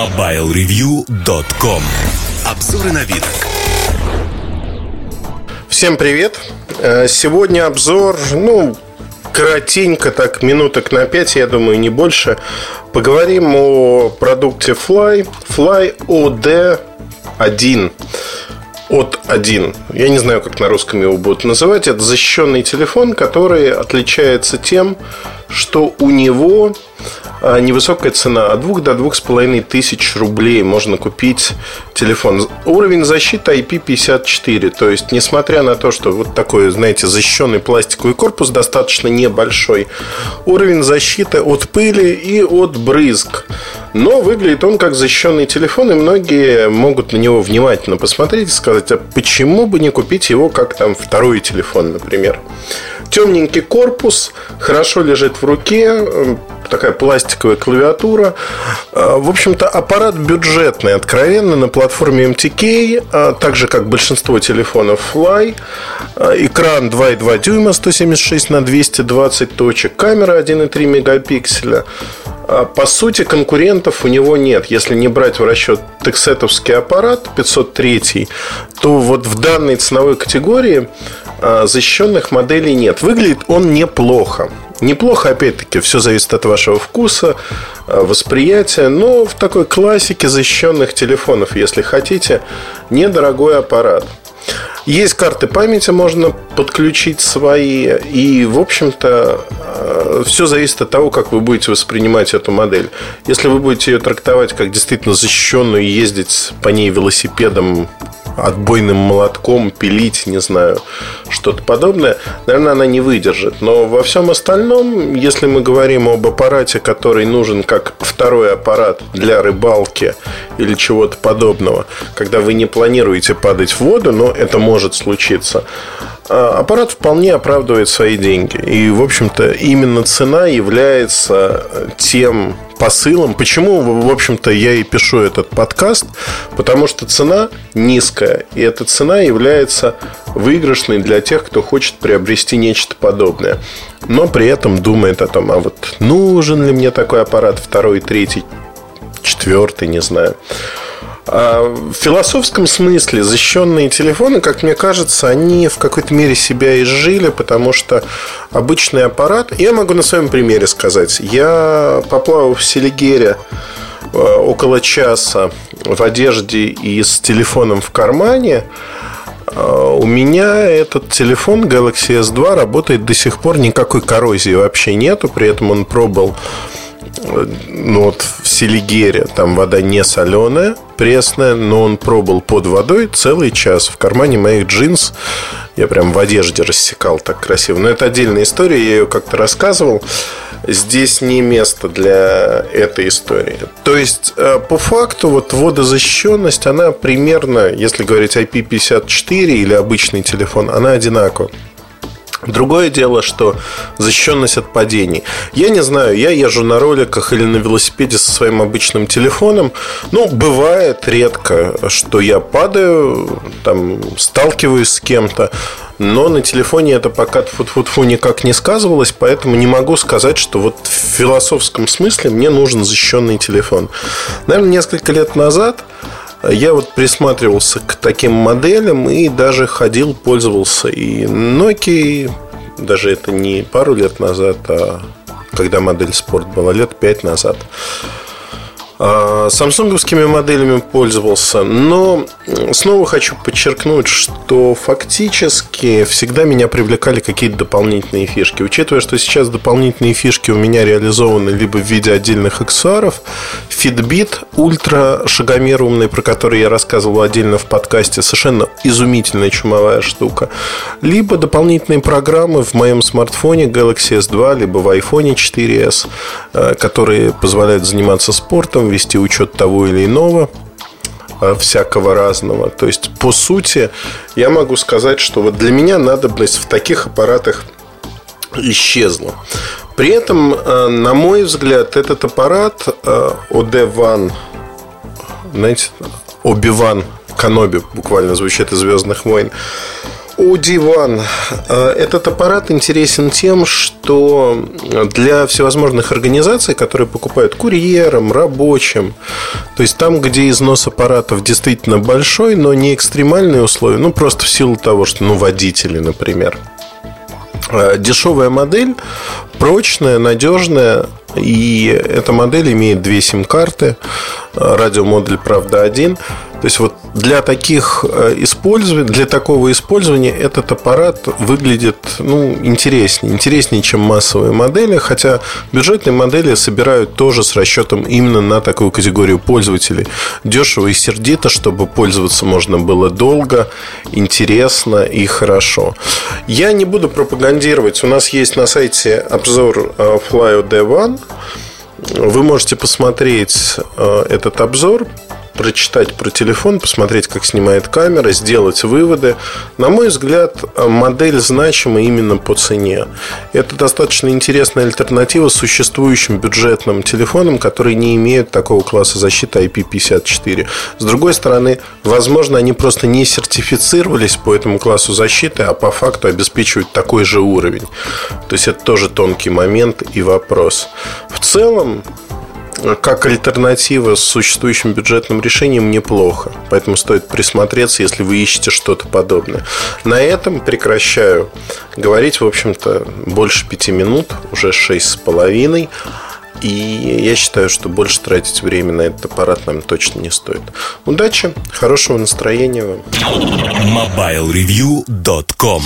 MobileReview.com Обзоры на вид. Всем привет! Э, сегодня обзор, ну, коротенько, так, минуток на 5, я думаю, не больше. Поговорим о продукте Fly, Fly OD1 от 1. Я не знаю, как на русском его будут называть. Это защищенный телефон, который отличается тем, что у него а, невысокая цена. От 2 до 2,5 тысяч рублей можно купить телефон. Уровень защиты IP54. То есть, несмотря на то, что вот такой, знаете, защищенный пластиковый корпус достаточно небольшой, уровень защиты от пыли и от брызг. Но выглядит он как защищенный телефон, и многие могут на него внимательно посмотреть и сказать, а почему бы не купить его как там второй телефон, например. Темненький корпус, хорошо лежит в руке, такая пластиковая клавиатура. А, в общем-то, аппарат бюджетный, откровенно, на платформе MTK, а, так же, как большинство телефонов Fly. А, экран 2,2 дюйма, 176 на 220 точек, камера 1,3 мегапикселя. По сути, конкурентов у него нет. Если не брать в расчет тексетовский аппарат 503, то вот в данной ценовой категории защищенных моделей нет. Выглядит он неплохо. Неплохо, опять-таки, все зависит от вашего вкуса, э, восприятия, но в такой классике защищенных телефонов, если хотите, недорогой аппарат. Есть карты памяти, можно подключить свои. И, в общем-то, э, все зависит от того, как вы будете воспринимать эту модель. Если вы будете ее трактовать как действительно защищенную, ездить по ней велосипедом отбойным молотком пилить, не знаю, что-то подобное, наверное, она не выдержит. Но во всем остальном, если мы говорим об аппарате, который нужен как второй аппарат для рыбалки или чего-то подобного, когда вы не планируете падать в воду, но это может случиться, а, аппарат вполне оправдывает свои деньги. И, в общем-то, именно цена является тем посылом. Почему, в общем-то, я и пишу этот подкаст? Потому что цена низкая. И эта цена является выигрышной для тех, кто хочет приобрести нечто подобное. Но при этом думает о том, а вот нужен ли мне такой аппарат второй, третий, четвертый, не знаю. А в философском смысле защищенные телефоны, как мне кажется, они в какой-то мере себя изжили, потому что обычный аппарат... Я могу на своем примере сказать. Я поплавал в Селигере э, около часа в одежде и с телефоном в кармане. Э, у меня этот телефон Galaxy S2 работает до сих пор, никакой коррозии вообще нету, при этом он пробовал ну вот в Селигере там вода не соленая, пресная, но он пробовал под водой целый час в кармане моих джинс. Я прям в одежде рассекал так красиво. Но это отдельная история, я ее как-то рассказывал. Здесь не место для этой истории. То есть, э, по факту, вот водозащищенность, она примерно, если говорить IP54 или обычный телефон, она одинакова. Другое дело, что защищенность от падений. Я не знаю, я езжу на роликах или на велосипеде со своим обычным телефоном. Ну, бывает редко, что я падаю, там, сталкиваюсь с кем-то. Но на телефоне это пока фу-фу-фу никак не сказывалось, поэтому не могу сказать, что вот в философском смысле мне нужен защищенный телефон. Наверное, несколько лет назад я вот присматривался к таким моделям и даже ходил, пользовался и Nokia, даже это не пару лет назад, а когда модель спорт была, лет пять назад. А, самсунговскими моделями пользовался, но снова хочу подчеркнуть, что фактически всегда меня привлекали какие-то дополнительные фишки. Учитывая, что сейчас дополнительные фишки у меня реализованы либо в виде отдельных аксессуаров, Fitbit Ultra шагомер умный, про который я рассказывал отдельно в подкасте, совершенно изумительная чумовая штука, либо дополнительные программы в моем смартфоне Galaxy S2, либо в iPhone 4s, э, которые позволяют заниматься спортом, вести учет того или иного а, всякого разного. То есть, по сути, я могу сказать, что вот для меня надобность в таких аппаратах исчезла. При этом, а, на мой взгляд, этот аппарат OD-1, а, знаете, Оби-Ван Каноби буквально звучит из «Звездных войн», OD1. Этот аппарат интересен тем, что для всевозможных организаций, которые покупают курьерам, рабочим, то есть там, где износ аппаратов действительно большой, но не экстремальные условия, ну просто в силу того, что, ну, водители, например, дешевая модель, прочная, надежная, и эта модель имеет две сим-карты, радиомодуль, правда, один. То есть вот для таких э, использований, для такого использования этот аппарат выглядит ну, интереснее, интереснее, чем массовые модели, хотя бюджетные модели собирают тоже с расчетом именно на такую категорию пользователей. Дешево и сердито, чтобы пользоваться можно было долго, интересно и хорошо. Я не буду пропагандировать. У нас есть на сайте обзор э, Flyo D1. Вы можете посмотреть э, этот обзор прочитать про телефон, посмотреть, как снимает камера, сделать выводы. На мой взгляд, модель значима именно по цене. Это достаточно интересная альтернатива существующим бюджетным телефонам, которые не имеют такого класса защиты IP54. С другой стороны, возможно, они просто не сертифицировались по этому классу защиты, а по факту обеспечивают такой же уровень. То есть это тоже тонкий момент и вопрос. В целом, как альтернатива с существующим бюджетным решением неплохо. Поэтому стоит присмотреться, если вы ищете что-то подобное. На этом прекращаю говорить. В общем-то, больше пяти минут, уже шесть с половиной. И я считаю, что больше тратить время на этот аппарат нам точно не стоит. Удачи, хорошего настроения вам. MobileReview.com